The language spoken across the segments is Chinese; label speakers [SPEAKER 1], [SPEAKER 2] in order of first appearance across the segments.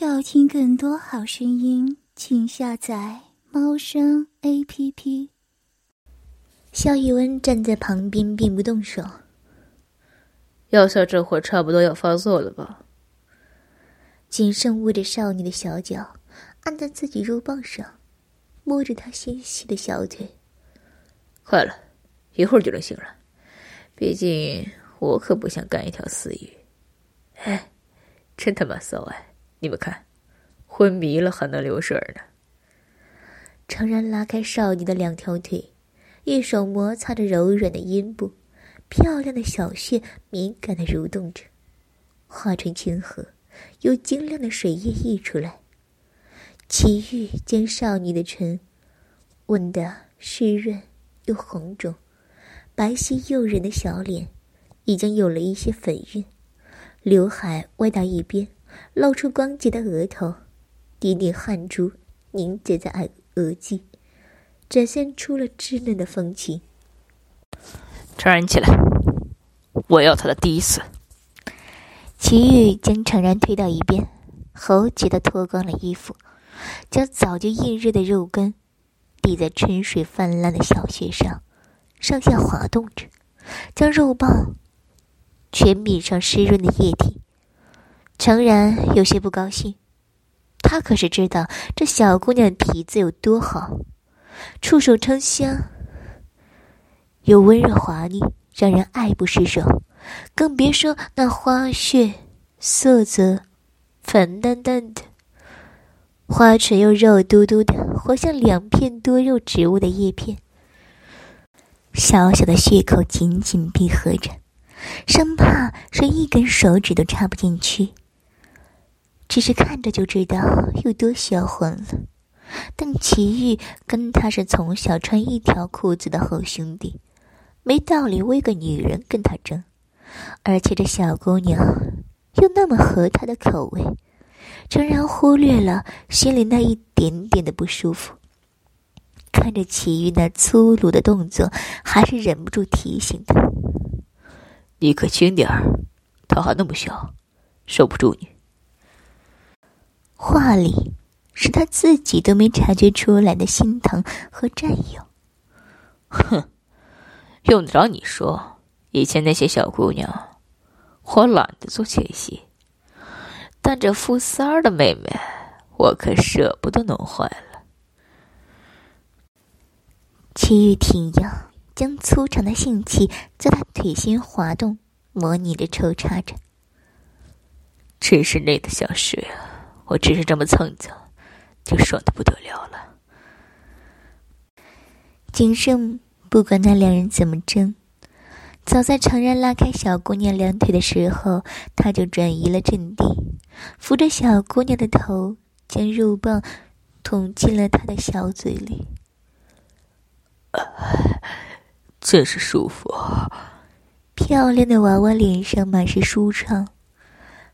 [SPEAKER 1] 要听更多好声音，请下载猫声 A P P。
[SPEAKER 2] 肖一温站在旁边，并不动手。
[SPEAKER 3] 药效这会儿差不多要发作了吧？
[SPEAKER 2] 谨慎握着少女的小脚，按在自己肉棒上，摸着她纤细的小腿。
[SPEAKER 3] 快了，一会儿就能醒了。毕竟我可不想干一条死鱼。哎，真他妈骚哎！你们看，昏迷了还能流水呢。
[SPEAKER 2] 诚然拉开少女的两条腿，一手摩擦着柔软的阴部，漂亮的小穴敏感的蠕动着，花唇清河，有晶亮的水液溢出来。齐玉将少女的唇吻得湿润又红肿，白皙诱人的小脸已经有了一些粉晕，刘海歪到一边。露出光洁的额头，点点汗珠凝结在额额际，展现出了稚嫩的风情。
[SPEAKER 3] 程然起来，我要他的第一次。
[SPEAKER 2] 齐豫将程然推到一边，猴急的脱光了衣服，将早就硬热的肉根抵在春水泛滥的小穴上，上下滑动着，将肉棒全抿上湿润的液体。诚然有些不高兴，他可是知道这小姑娘皮子有多好，触手称香，又温热滑腻，让人爱不释手。更别说那花穴，色泽粉淡淡的，花唇又肉嘟嘟的，活像两片多肉植物的叶片。小小的穴口紧紧闭合着，生怕是一根手指都插不进去。只是看着就知道有多销魂了，但齐玉跟他是从小穿一条裤子的好兄弟，没道理为个女人跟他争。而且这小姑娘又那么合他的口味，诚然忽略了心里那一点点的不舒服。看着齐玉那粗鲁的动作，还是忍不住提醒他：“
[SPEAKER 3] 你可轻点儿，他还那么小，受不住你。”
[SPEAKER 2] 话里是他自己都没察觉出来的心疼和占有。
[SPEAKER 3] 哼，用得着你说？以前那些小姑娘，我懒得做前戏，但这富三儿的妹妹，我可舍不得弄坏了。
[SPEAKER 2] 齐玉挺腰，将粗长的性器在他腿心滑动，模拟着抽插着。
[SPEAKER 3] 真是累得想睡啊！我只是这么蹭蹭，就爽的不得了了。
[SPEAKER 2] 景胜不管那两人怎么争，早在常然拉开小姑娘两腿的时候，他就转移了阵地，扶着小姑娘的头，将肉棒捅进了她的小嘴里。
[SPEAKER 3] 真是舒服。
[SPEAKER 2] 漂亮的娃娃脸上满是舒畅，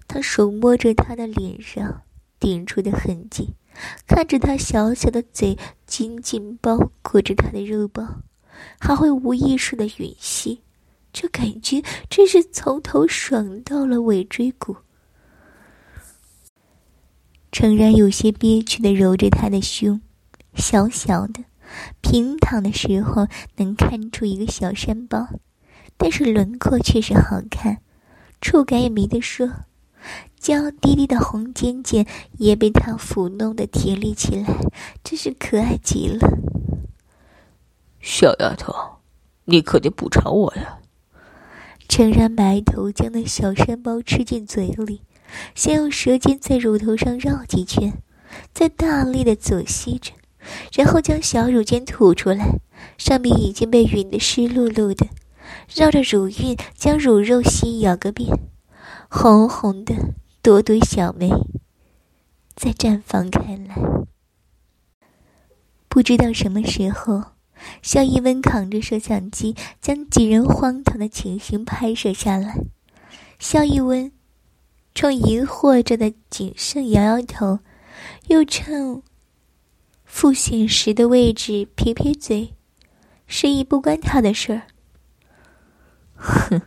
[SPEAKER 2] 他手摸着她的脸上。顶出的痕迹，看着他小小的嘴紧紧包裹着他的肉包，还会无意识的吮吸，这感觉真是从头爽到了尾椎骨。诚然有些憋屈的揉着他的胸，小小的，平躺的时候能看出一个小山包，但是轮廓却是好看，触感也没得说。娇滴滴的红尖尖也被他抚弄的甜丽起来，真是可爱极了。
[SPEAKER 3] 小丫头，你可得补偿我呀！
[SPEAKER 2] 诚然埋头将那小山包吃进嘴里，先用舌尖在乳头上绕几圈，再大力的左吸着，然后将小乳尖吐出来，上面已经被吮得湿漉漉的，绕着乳晕将乳肉吸咬个遍，红红的。朵朵小梅在绽放开来。不知道什么时候，肖一温扛着摄像机，将几人荒唐的情形拍摄下来。肖一温冲疑惑着的景胜摇摇头，又趁复显时的位置撇撇嘴，示意不关他的事儿。哼，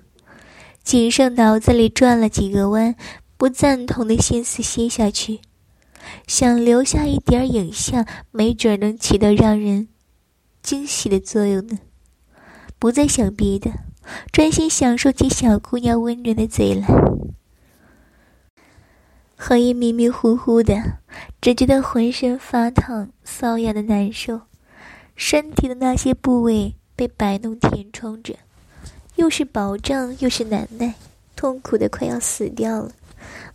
[SPEAKER 2] 景胜脑子里转了几个弯。不赞同的心思吸下去，想留下一点影像，没准能起到让人惊喜的作用呢。不再想别的，专心享受起小姑娘温润的嘴来。何一迷迷糊糊的，只觉得浑身发烫、瘙痒的难受，身体的那些部位被白弄填充着，又是饱胀又是难耐，痛苦的快要死掉了。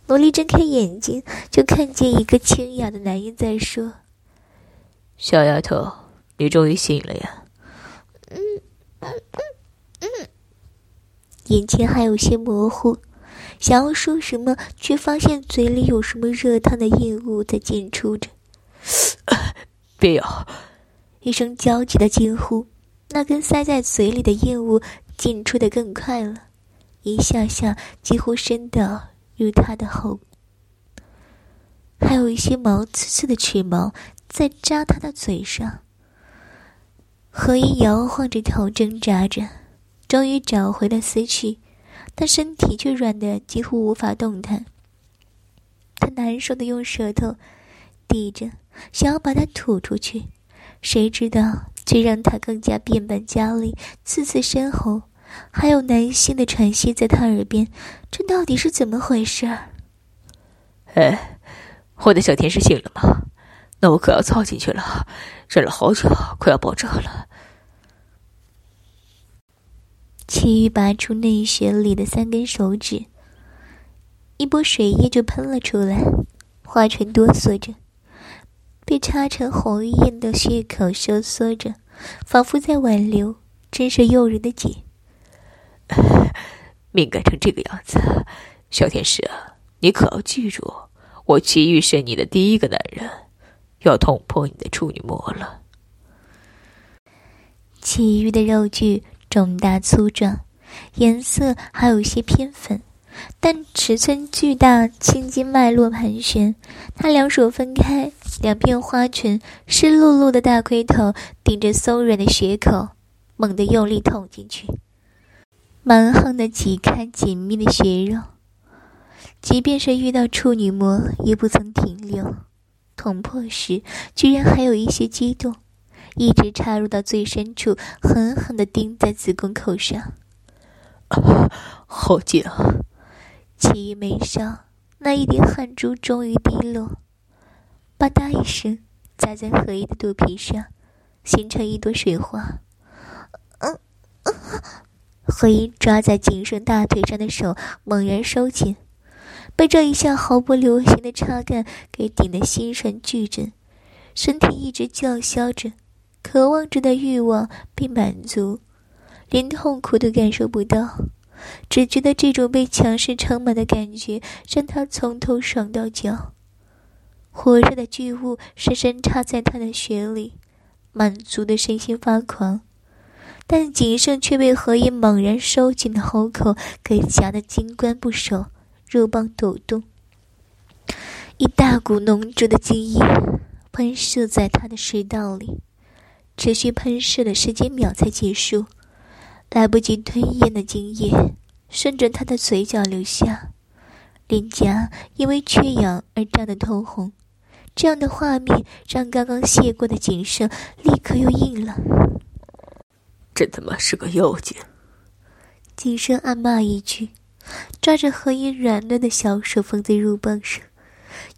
[SPEAKER 2] 萝莉睁开眼睛，就看见一个清雅的男人在说：“
[SPEAKER 3] 小丫头，你终于醒了呀。”
[SPEAKER 2] 嗯嗯嗯嗯，眼前还有些模糊，想要说什么，却发现嘴里有什么热烫的硬物在进出着。
[SPEAKER 3] 别咬！
[SPEAKER 2] 一声焦急的惊呼，那根塞在嘴里的硬物进出的更快了，一下下几乎伸到。如他的喉，还有一些毛刺刺的齿毛在扎他的嘴上。何一摇晃着头挣扎着，终于找回了思绪，但身体却软的几乎无法动弹。他难受的用舌头抵着，想要把它吐出去，谁知道却让他更加变本加厉，刺刺身后。还有男性的喘息在他耳边，这到底是怎么回事？
[SPEAKER 3] 哎，我的小天使醒了吗？那我可要操进去了，忍了好久，快要爆炸了。
[SPEAKER 2] 齐豫拔出内穴里的三根手指，一波水液就喷了出来，花唇哆嗦着，被插成红印的血口收缩着，仿佛在挽留，真是诱人的紧。
[SPEAKER 3] 命改成这个样子，小天使，你可要记住，我齐玉是你的第一个男人，要捅破你的处女膜了。
[SPEAKER 2] 齐玉的肉具肿大粗壮，颜色还有些偏粉，但尺寸巨大，青筋脉络盘旋。他两手分开，两片花唇湿漉漉的大龟头顶着松软的血口，猛地用力捅进去。蛮横的挤开紧密的血肉，即便是遇到处女膜，也不曾停留。捅破时，居然还有一些激动，一直插入到最深处，狠狠地钉在子宫口上。
[SPEAKER 3] 好紧啊！
[SPEAKER 2] 其余眉梢那一滴汗珠终于滴落，吧嗒一声，砸在何意的肚皮上，形成一朵水花。嗯嗯。何音抓在仅剩大腿上的手猛然收紧，被这一下毫不留情的插干给顶得心神俱震，身体一直叫嚣着，渴望着的欲望被满足，连痛苦都感受不到，只觉得这种被强势撑满的感觉让他从头爽到脚，火热的巨物深深插在他的血里，满足的身心发狂。但仅剩却被何以猛然收紧的喉口给夹得金冠不守，肉棒抖动。一大股浓浊的精液喷射在他的食道里，持续喷射的时间秒才结束，来不及吞咽的精液顺着他的嘴角流下，脸颊因为缺氧而涨得通红。这样的画面让刚刚泄过的景胜立刻又硬了。
[SPEAKER 3] 真他妈是个妖精！
[SPEAKER 2] 景生暗骂一句，抓着何音软嫩的小手放在肉棒上，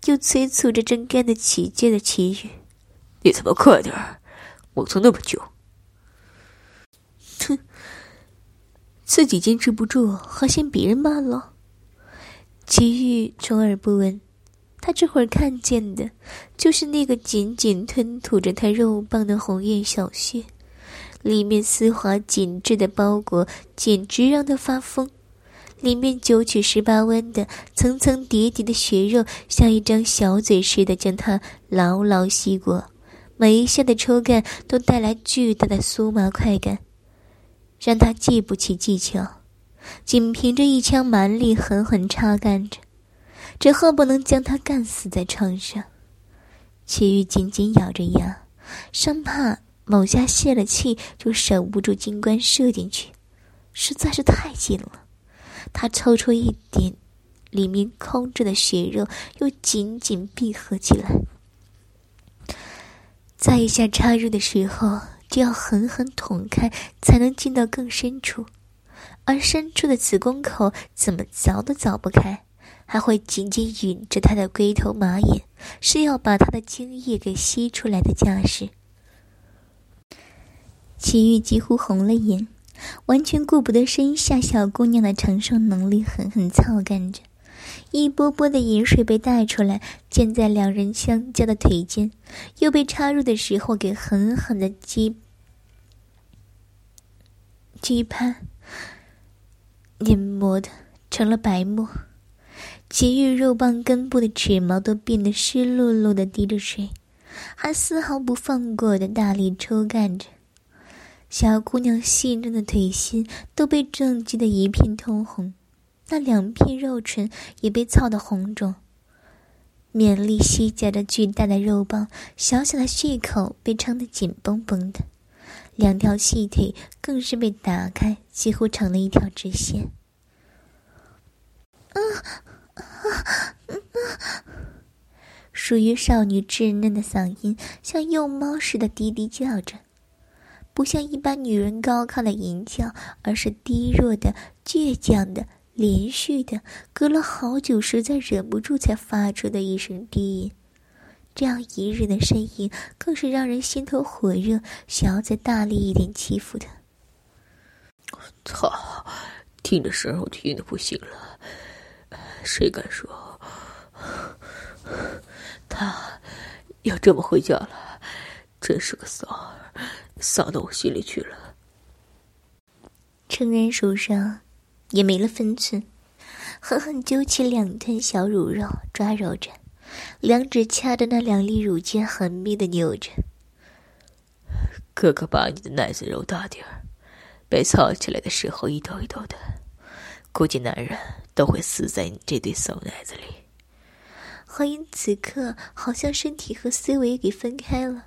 [SPEAKER 2] 又催促着正干得起劲的齐宇：“
[SPEAKER 3] 你他妈快点儿！磨蹭那么久。”
[SPEAKER 2] 哼，自己坚持不住，还嫌别人慢了？齐宇充耳不闻，他这会儿看见的，就是那个紧紧吞吐着他肉棒的红艳小穴。里面丝滑紧致的包裹简直让他发疯，里面九曲十八弯的层层叠叠的血肉，像一张小嘴似的将他牢牢吸过，每一下的抽干都带来巨大的酥麻快感，让他记不起技巧，仅凭着一腔蛮力狠狠插干着，只恨不能将他干死在床上。齐豫紧紧咬着牙，生怕。某下泄了气，就守不住金冠射进去，实在是太紧了。他抽出一点里面空着的血肉又紧紧闭合起来。再一下插入的时候，就要狠狠捅开，才能进到更深处，而深处的子宫口怎么凿都凿不开，还会紧紧吮着他的龟头马眼，是要把他的精液给吸出来的架势。齐玉几乎红了眼。完全顾不得身下小姑娘的承受能力，狠狠操干着，一波波的饮水被带出来，溅在两人相交的腿间，又被插入的时候给狠狠的击击攀，淹没的成了白沫，极玉肉棒根部的齿毛都变得湿漉漉的滴着水，还丝毫不放过的大力抽干着。小姑娘细嫩的腿心都被撞击得一片通红，那两片肉唇也被操得红肿。勉力吸夹着巨大的肉棒，小小的血口被撑得紧绷绷的，两条细腿更是被打开，几乎成了一条直线。啊啊啊！属于少女稚嫩的嗓音像幼猫似的低低叫着。不像一般女人高亢的吟叫，而是低弱的、倔强的、连续的，隔了好久，实在忍不住才发出的一声低吟。这样隐忍的声音，更是让人心头火热，想要再大力一点欺负他。
[SPEAKER 3] 操！听着声我听的不行了。谁敢说他要这么回家了？真是个骚儿！扫到我心里去了。
[SPEAKER 2] 成人手上也没了分寸，狠狠揪起两团小乳肉，抓揉着，两指掐着那两粒乳尖，狠命的扭着。
[SPEAKER 3] 哥哥把你的奶子揉大点儿，被操起来的时候一抖一抖的，估计男人都会死在你这对骚奶子里。
[SPEAKER 2] 何英此刻好像身体和思维给分开了。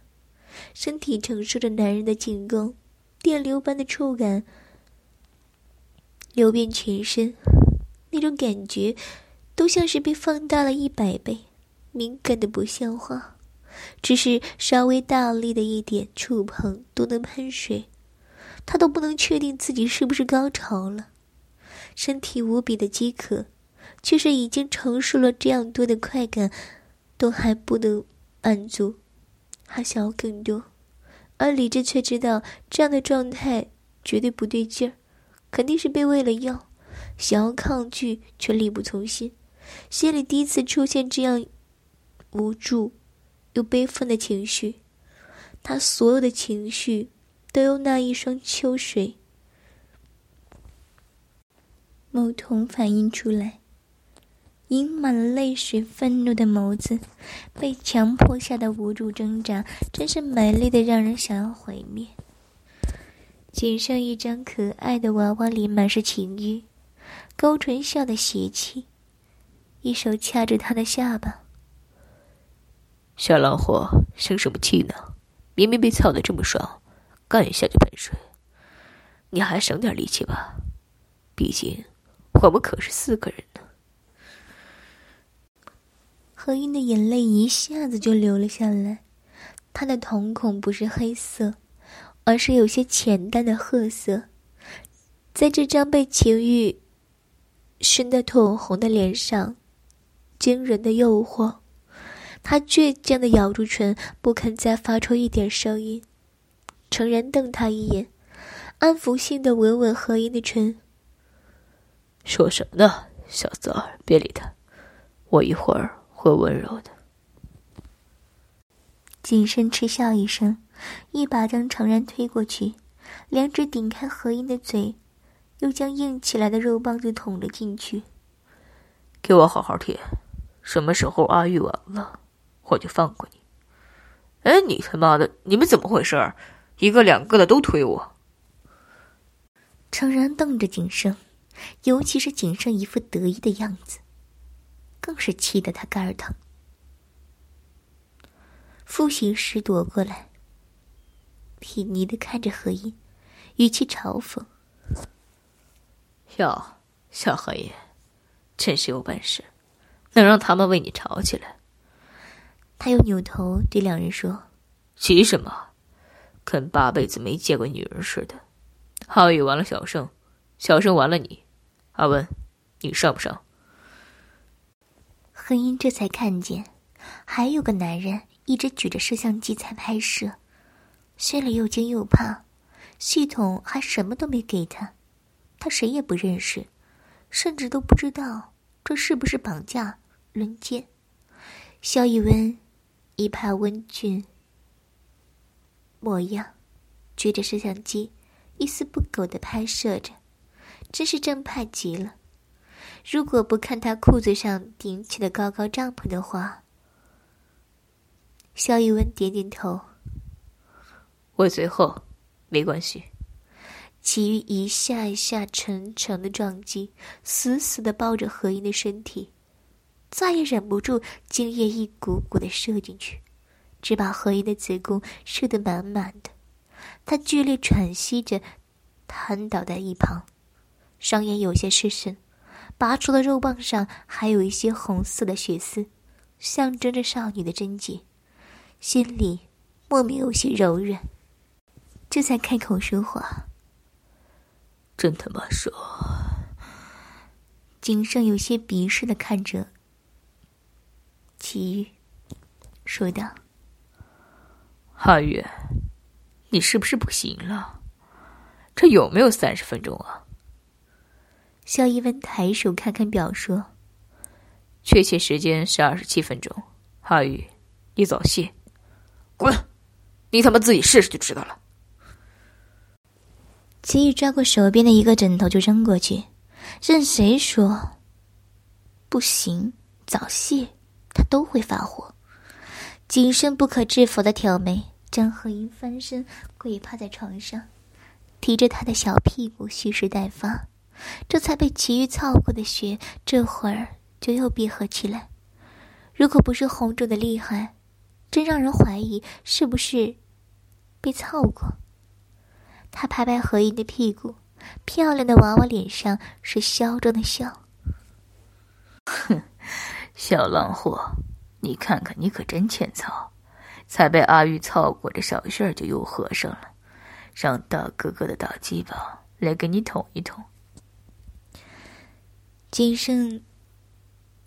[SPEAKER 2] 身体承受着男人的进攻，电流般的触感流遍全身，那种感觉都像是被放大了一百倍，敏感的不像话。只是稍微大力的一点触碰都能喷水，他都不能确定自己是不是高潮了。身体无比的饥渴，却是已经承受了这样多的快感，都还不能满足。还想要更多，而理智却知道这样的状态绝对不对劲儿，肯定是被喂了药。想要抗拒，却力不从心，心里第一次出现这样无助又悲愤的情绪。他所有的情绪都由那一双秋水某瞳反映出来。盈满了泪水，愤怒的眸子，被强迫下的无助挣扎，真是美丽的让人想要毁灭。仅剩一张可爱的娃娃脸，满是情欲，勾唇笑的邪气，一手掐着他的下巴。
[SPEAKER 3] 小狼货，生什么气呢？明明被操的这么爽，干一下就喷水，你还省点力气吧。毕竟，我们可是四个人呢。
[SPEAKER 2] 何英的眼泪一下子就流了下来，她的瞳孔不是黑色，而是有些浅淡的褐色。在这张被情欲熏得通红的脸上，惊人的诱惑。她倔强的咬住唇，不肯再发出一点声音。程然瞪他一眼，安抚性的吻吻何英的唇。
[SPEAKER 3] 说什么呢，小泽，别理他，我一会儿。会温柔的。
[SPEAKER 2] 景深嗤笑一声，一把将程然推过去，两指顶开何英的嘴，又将硬起来的肉棒子捅了进去。
[SPEAKER 3] 给我好好舔，什么时候阿玉完了，我就放过你。哎，你他妈的，你们怎么回事？一个两个的都推我。
[SPEAKER 2] 程然瞪着景胜，尤其是景胜一副得意的样子。更是气得他肝儿疼。复习时躲过来，睥睨的看着何音，语气嘲讽：“
[SPEAKER 3] 哟，小何音，真是有本事，能让他们为你吵起来。
[SPEAKER 2] 他又扭头对两人说：“
[SPEAKER 3] 急什么？跟八辈子没见过女人似的。浩宇完了小胜，小胜完了你。阿文，你上不上？”
[SPEAKER 2] 何英这才看见，还有个男人一直举着摄像机在拍摄，心里又惊又怕。系统还什么都没给他，他谁也不认识，甚至都不知道这是不是绑架、轮奸。肖一温一派温俊模样，举着摄像机，一丝不苟的拍摄着，真是正派极了。如果不看他裤子上顶起的高高帐篷的话，肖一文点点头。
[SPEAKER 3] 我随后，没关系。
[SPEAKER 2] 其余一下一下沉沉的撞击，死死的抱着何英的身体，再也忍不住，精液一股股的射进去，只把何英的子宫射得满满的。他剧烈喘息着，瘫倒在一旁，双眼有些失神。拔出的肉棒上还有一些红色的血丝，象征着少女的贞洁，心里莫名有些柔软。这才开口说话：“
[SPEAKER 3] 真他妈爽！”
[SPEAKER 2] 景胜有些鄙视的看着齐玉，说道：“
[SPEAKER 3] 阿月，你是不是不行了？这有没有三十分钟啊？”
[SPEAKER 2] 肖一文抬手看看表，说：“
[SPEAKER 3] 确切时间是二十七分钟。”阿宇，你早泄，滚！你他妈自己试试就知道了。
[SPEAKER 2] 齐宇抓过手边的一个枕头就扔过去，任谁说不行早泄，他都会发火。景深不可制服的挑眉，张鹤英翻身跪趴在床上，提着他的小屁股蓄势待发。这才被其余操过的血，这会儿就又闭合起来。如果不是红肿的厉害，真让人怀疑是不是被操过。他拍拍何英的屁股，漂亮的娃娃脸上是嚣张的笑。
[SPEAKER 3] 哼，小浪货，你看看你可真欠操，才被阿玉操过，这小事儿就又合上了，让大哥哥的大鸡巴来给你捅一捅。
[SPEAKER 2] 金生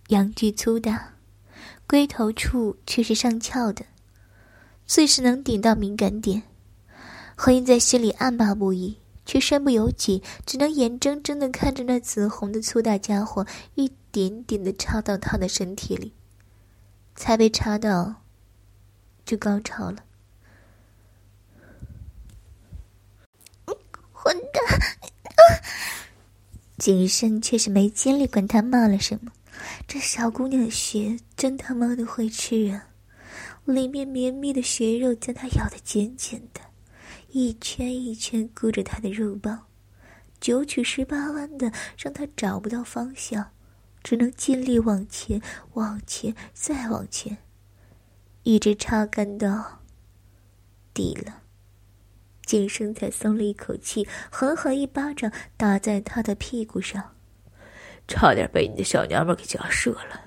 [SPEAKER 2] 阳具粗大，龟头处却是上翘的，最是能顶到敏感点。何英在心里暗骂不已，却身不由己，只能眼睁睁的看着那紫红的粗大家伙一点点的插到他的身体里，才被插到，就高潮了。景深却是没精力管他骂了什么，这小姑娘的血真他妈的会吃啊！里面绵密的血肉将他咬得紧紧的，一圈一圈箍着他的肉包，九曲十八弯的让他找不到方向，只能尽力往前、往前、再往前，一直插干到底了。景生才松了一口气，狠狠一巴掌打在他的屁股上，
[SPEAKER 3] 差点被你的小娘们给夹射了。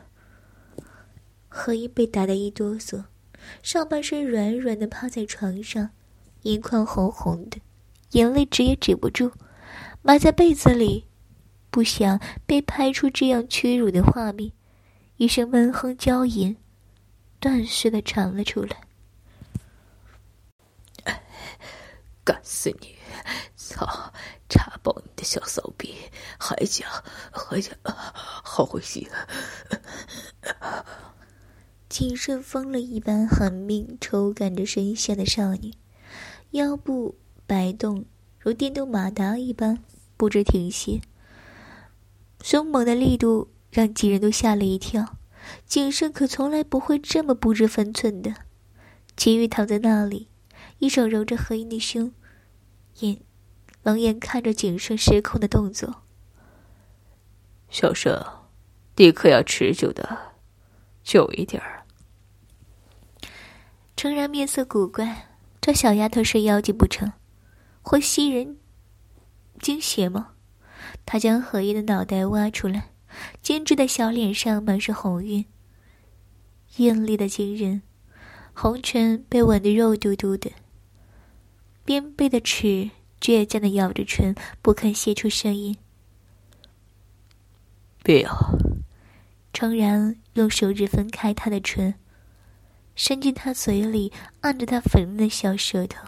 [SPEAKER 2] 何英被打得一哆嗦，上半身软软的趴在床上，眼眶红红的，眼泪止也止不住，埋在被子里，不想被拍出这样屈辱的画面，一声闷哼娇吟，断续的传了出来。
[SPEAKER 3] 干死你！操！插爆你的小骚逼！还讲还讲，好会吸！
[SPEAKER 2] 景顺疯了一般狠命抽干着身下的少女，腰部摆动如电动马达一般，不知停歇。凶猛的力度让几人都吓了一跳。景顺可从来不会这么不知分寸的。秦玉躺在那里。一手揉着何英的胸，眼冷眼看着景胜失控的动作。
[SPEAKER 3] 小生，你可要持久的，久一点儿。
[SPEAKER 2] 诚然面色古怪，这小丫头是妖精不成？会吸人精血吗？他将何英的脑袋挖出来，精致的小脸上满是红晕，艳丽的惊人，红唇被吻得肉嘟嘟的，边背的齿倔强的咬着唇，不肯泄出声音。
[SPEAKER 3] 别咬！
[SPEAKER 2] 诚然用手指分开他的唇，伸进他嘴里，按着他粉嫩的小舌头。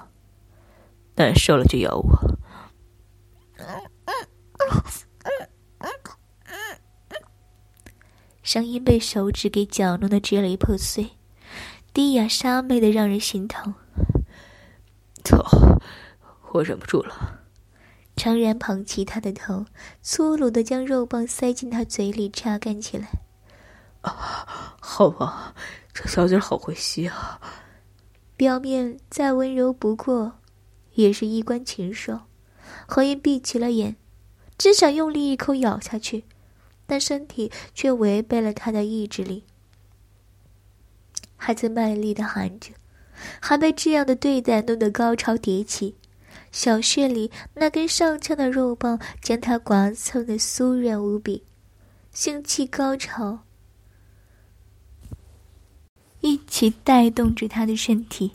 [SPEAKER 3] 难受了就咬我。
[SPEAKER 2] 声音被手指给搅弄的支离破碎，低哑沙媚的让人心疼。
[SPEAKER 3] 操！我忍不住了。
[SPEAKER 2] 常然捧起他的头，粗鲁的将肉棒塞进他嘴里插干起来。
[SPEAKER 3] 啊，好吧，这小嘴好会吸啊！
[SPEAKER 2] 表面再温柔不过，也是衣冠禽兽。何音闭起了眼，只想用力一口咬下去。但身体却违背了他的意志力，还在卖力的喊着，还被这样的对待弄得高潮迭起，小穴里那根上翘的肉棒将他刮蹭的酥软无比，性气高潮一起带动着他的身体，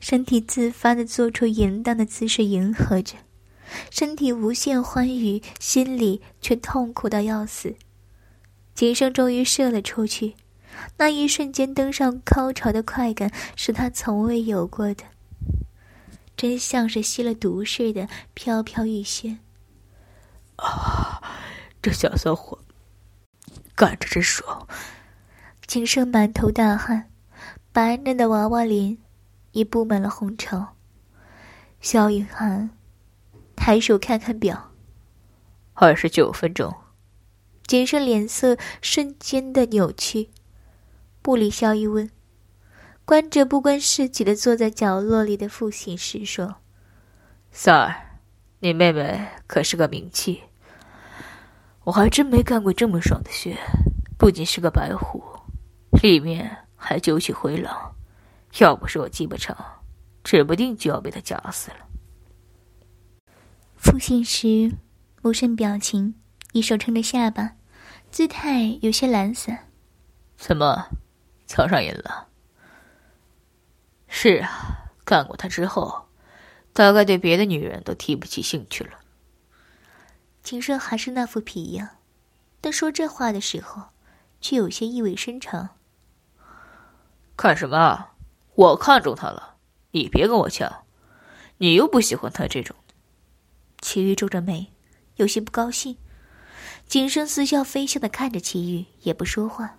[SPEAKER 2] 身体自发的做出淫荡的姿势迎合着。身体无限欢愉，心里却痛苦到要死。景生终于射了出去，那一瞬间登上高潮的快感是他从未有过的，真像是吸了毒似的飘飘欲仙。
[SPEAKER 3] 啊，这小骚货干着真爽！
[SPEAKER 2] 景生满头大汗，白嫩的娃娃脸已布满了红潮。萧雨涵。抬手看看表，
[SPEAKER 3] 二十九分钟。
[SPEAKER 2] 景生脸色瞬间的扭曲，不理萧一问，关着不关事己的坐在角落里的父亲时说
[SPEAKER 3] ：“：“Sir，，你妹妹可是个名器，我还真没干过这么爽的穴，不仅是个白虎，里面还九曲回廊，要不是我记不成，指不定就要被他夹死了。”
[SPEAKER 2] 复信时，无甚表情，一手撑着下巴，姿态有些懒散。
[SPEAKER 3] 怎么，瞧上瘾了？是啊，干过他之后，大概对别的女人都提不起兴趣了。
[SPEAKER 2] 景胜还是那副皮样，但说这话的时候，却有些意味深长。
[SPEAKER 3] 看什么？我看中他了，你别跟我抢，你又不喜欢他这种。
[SPEAKER 2] 齐豫皱着眉，有些不高兴。景深似笑非笑的看着齐豫，也不说话。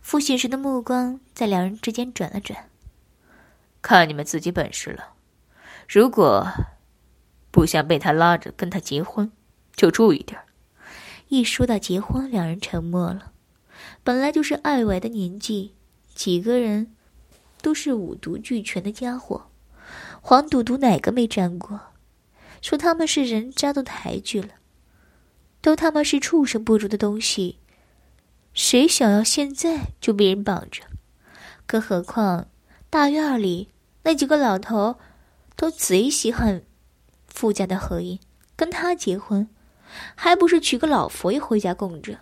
[SPEAKER 2] 傅信时的目光在两人之间转了转，
[SPEAKER 3] 看你们自己本事了。如果不想被他拉着跟他结婚，就注意点
[SPEAKER 2] 一说到结婚，两人沉默了。本来就是爱玩的年纪，几个人都是五毒俱全的家伙，黄赌毒哪个没沾过？说他们是人渣都抬举了，都他妈是畜生不如的东西，谁想要现在就被人绑着？更何况大院里那几个老头，都贼稀罕富家的何音，跟他结婚，还不是娶个老佛爷回家供着？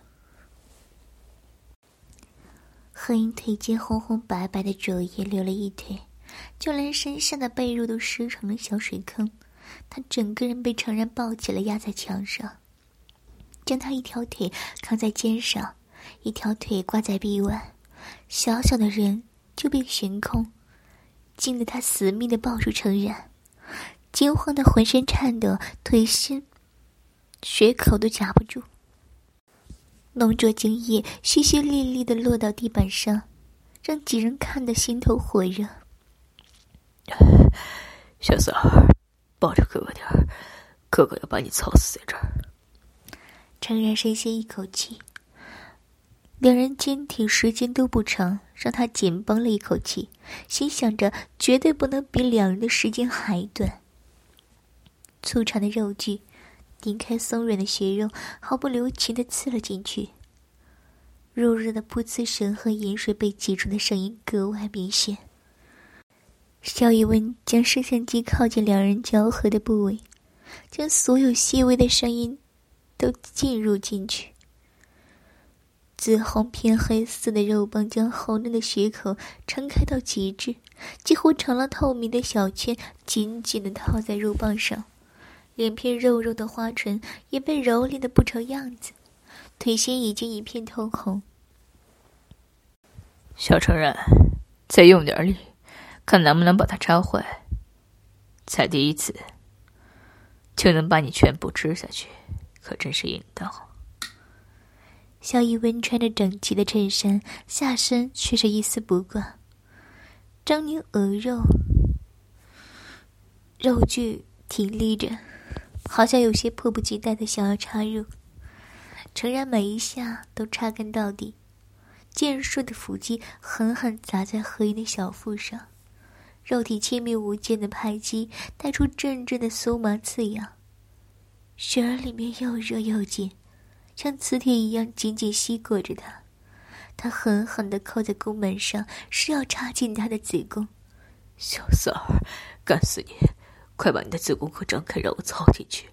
[SPEAKER 2] 何英腿间红红白白的肘也流了一腿，就连身上的被褥都湿成了小水坑。他整个人被程然抱起来，压在墙上，将他一条腿扛在肩上，一条腿挂在臂弯，小小的人就被悬空，惊得他死命的抱住程然，惊慌的浑身颤抖，腿心血口都夹不住，浓浊精液淅淅沥沥的落到地板上，让几人看得心头火热。
[SPEAKER 3] 小三儿。抱着哥哥点儿，哥哥要把你操死在这儿。
[SPEAKER 2] 程然深吸一口气，两人坚挺时间都不长，让他紧绷了一口气，心想着绝对不能比两人的时间还短。粗长的肉具顶开松软的血肉，毫不留情的刺了进去。肉热的噗呲声和饮水被挤出的声音格外明显。肖逸文将摄像机靠近两人交合的部位，将所有细微的声音都进入进去。紫红偏黑色的肉棒将红嫩的血口撑开到极致，几乎成了透明的小圈，紧紧的套在肉棒上。两片肉肉的花唇也被蹂躏的不成样子，腿心已经一片通红。
[SPEAKER 3] 小成人，再用点力，看能不能把它插坏。才第一次，就能把你全部吃下去，可真是硬道。
[SPEAKER 2] 萧逸温穿着整齐的衬衫，下身却是一丝不挂，狰狞鹅肉，肉具挺立着，好像有些迫不及待的想要插入。诚然，每一下都插根到底，健硕的腹肌狠狠砸在何英的小腹上，肉体亲密无间的拍击带出阵阵的酥麻刺痒，雪儿里面又热又紧。像磁铁一样紧紧吸裹着他，他狠狠地扣在宫门上，是要插进他的子宫。
[SPEAKER 3] 小三儿，干死你！快把你的子宫口张开，让我操进去！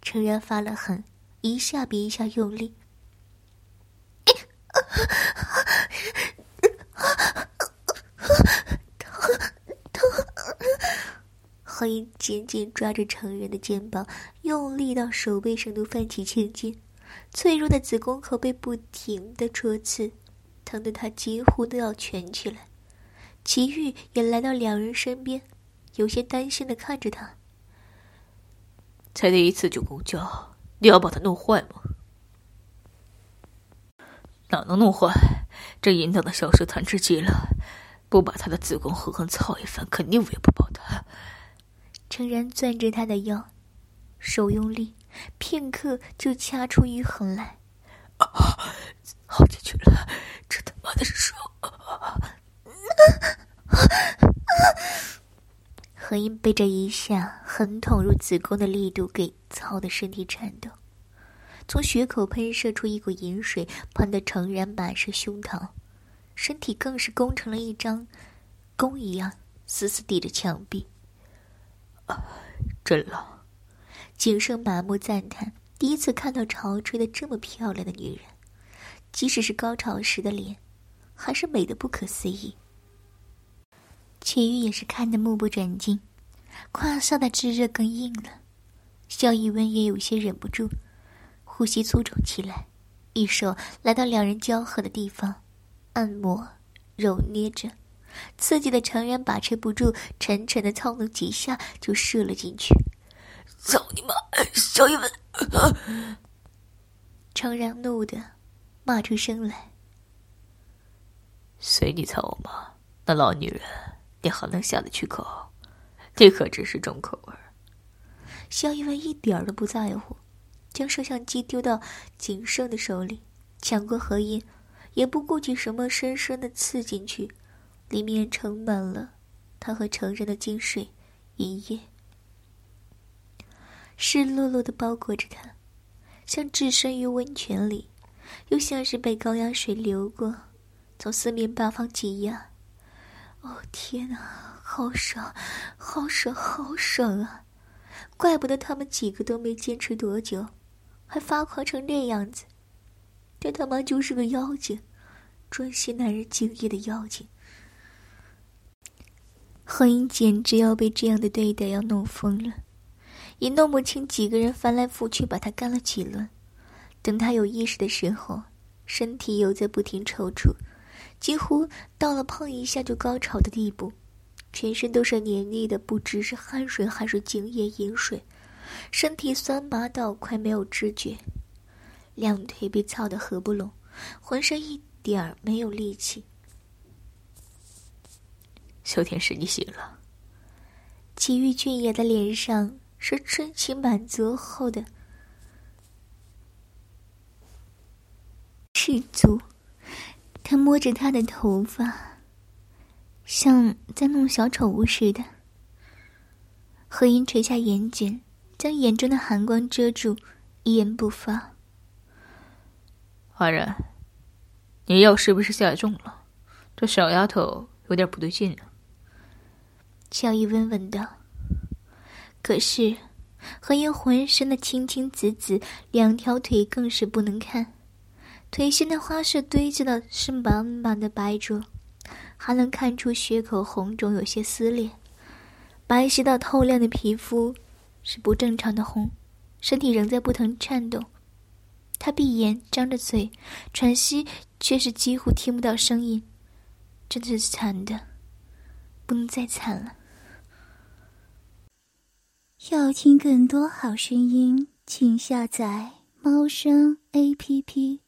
[SPEAKER 2] 程然发了狠，一下比一下用力。疼疼！何英紧紧抓着程然的肩膀，用力到手背上都泛起青筋。脆弱的子宫口被不停的戳刺，疼得他几乎都要蜷起来。齐玉也来到两人身边，有些担心的看着他。
[SPEAKER 3] 才第一次就公交，你要把它弄坏吗？哪能弄坏？这淫荡的小蛇贪吃极了，不把他的子宫狠狠操一番，肯定喂不饱他。
[SPEAKER 2] 诚然攥着他的腰，手用力。片刻就掐出一痕来，啊
[SPEAKER 3] 好进去了，这他妈的是爽！
[SPEAKER 2] 何英被这一下狠捅入子宫的力度给操的身体颤抖，从血口喷射出一股淫水，喷得诚然满是胸膛，身体更是弓成了一张弓一样，死死抵着墙壁。
[SPEAKER 3] 啊，真冷。
[SPEAKER 2] 景胜麻木赞叹，第一次看到潮吹的这么漂亮的女人，即使是高潮时的脸，还是美的不可思议。齐玉也是看得目不转睛，胯下的炙热更硬了。萧逸温也有些忍不住，呼吸粗重起来，一手来到两人交合的地方，按摩、揉捏着，刺激的成员把持不住，沉沉的操弄几下就射了进去。
[SPEAKER 3] 操你妈！小一文，
[SPEAKER 2] 程然怒的骂出声来。
[SPEAKER 3] 随你操我妈！那老女人，你还能下得去口？你可真是重口味。
[SPEAKER 2] 肖一文一点儿都不在乎，将摄像机丢到景胜的手里，抢过荷叶，也不顾及什么，深深的刺进去，里面盛满了他和成人的精水，一夜。湿漉漉的包裹着他，像置身于温泉里，又像是被高压水流过，从四面八方挤压。哦天哪，好爽，好爽，好爽啊！怪不得他们几个都没坚持多久，还发狂成那样子。这他妈就是个妖精，专吸男人精液的妖精。何英简直要被这样的对待要弄疯了。也弄不清几个人翻来覆去把他干了几轮，等他有意识的时候，身体又在不停抽搐，几乎到了碰一下就高潮的地步，全身都是黏腻的，不知是汗水还是精液饮水，身体酸麻到快没有知觉，两腿被操得合不拢，浑身一点儿没有力气。
[SPEAKER 3] 小天使，你醒了。
[SPEAKER 2] 齐玉俊也的脸上。是春情满足后的赤足，他摸着她的头发，像在弄小宠物似的。何音垂下眼睑，将眼中的寒光遮住，一言不发。
[SPEAKER 3] 华然，你药是不是下重了？这小丫头有点不对劲啊。
[SPEAKER 2] 乔伊温问道。可是，何英浑身的青青紫紫，两条腿更是不能看。腿心的花式堆着的是满满的白灼，还能看出血口红肿，有些撕裂。白皙到透亮的皮肤是不正常的红，身体仍在不停颤动。他闭眼，张着嘴，喘息，却是几乎听不到声音。真的是惨的，不能再惨了。
[SPEAKER 1] 要听更多好声音，请下载猫声 A P P。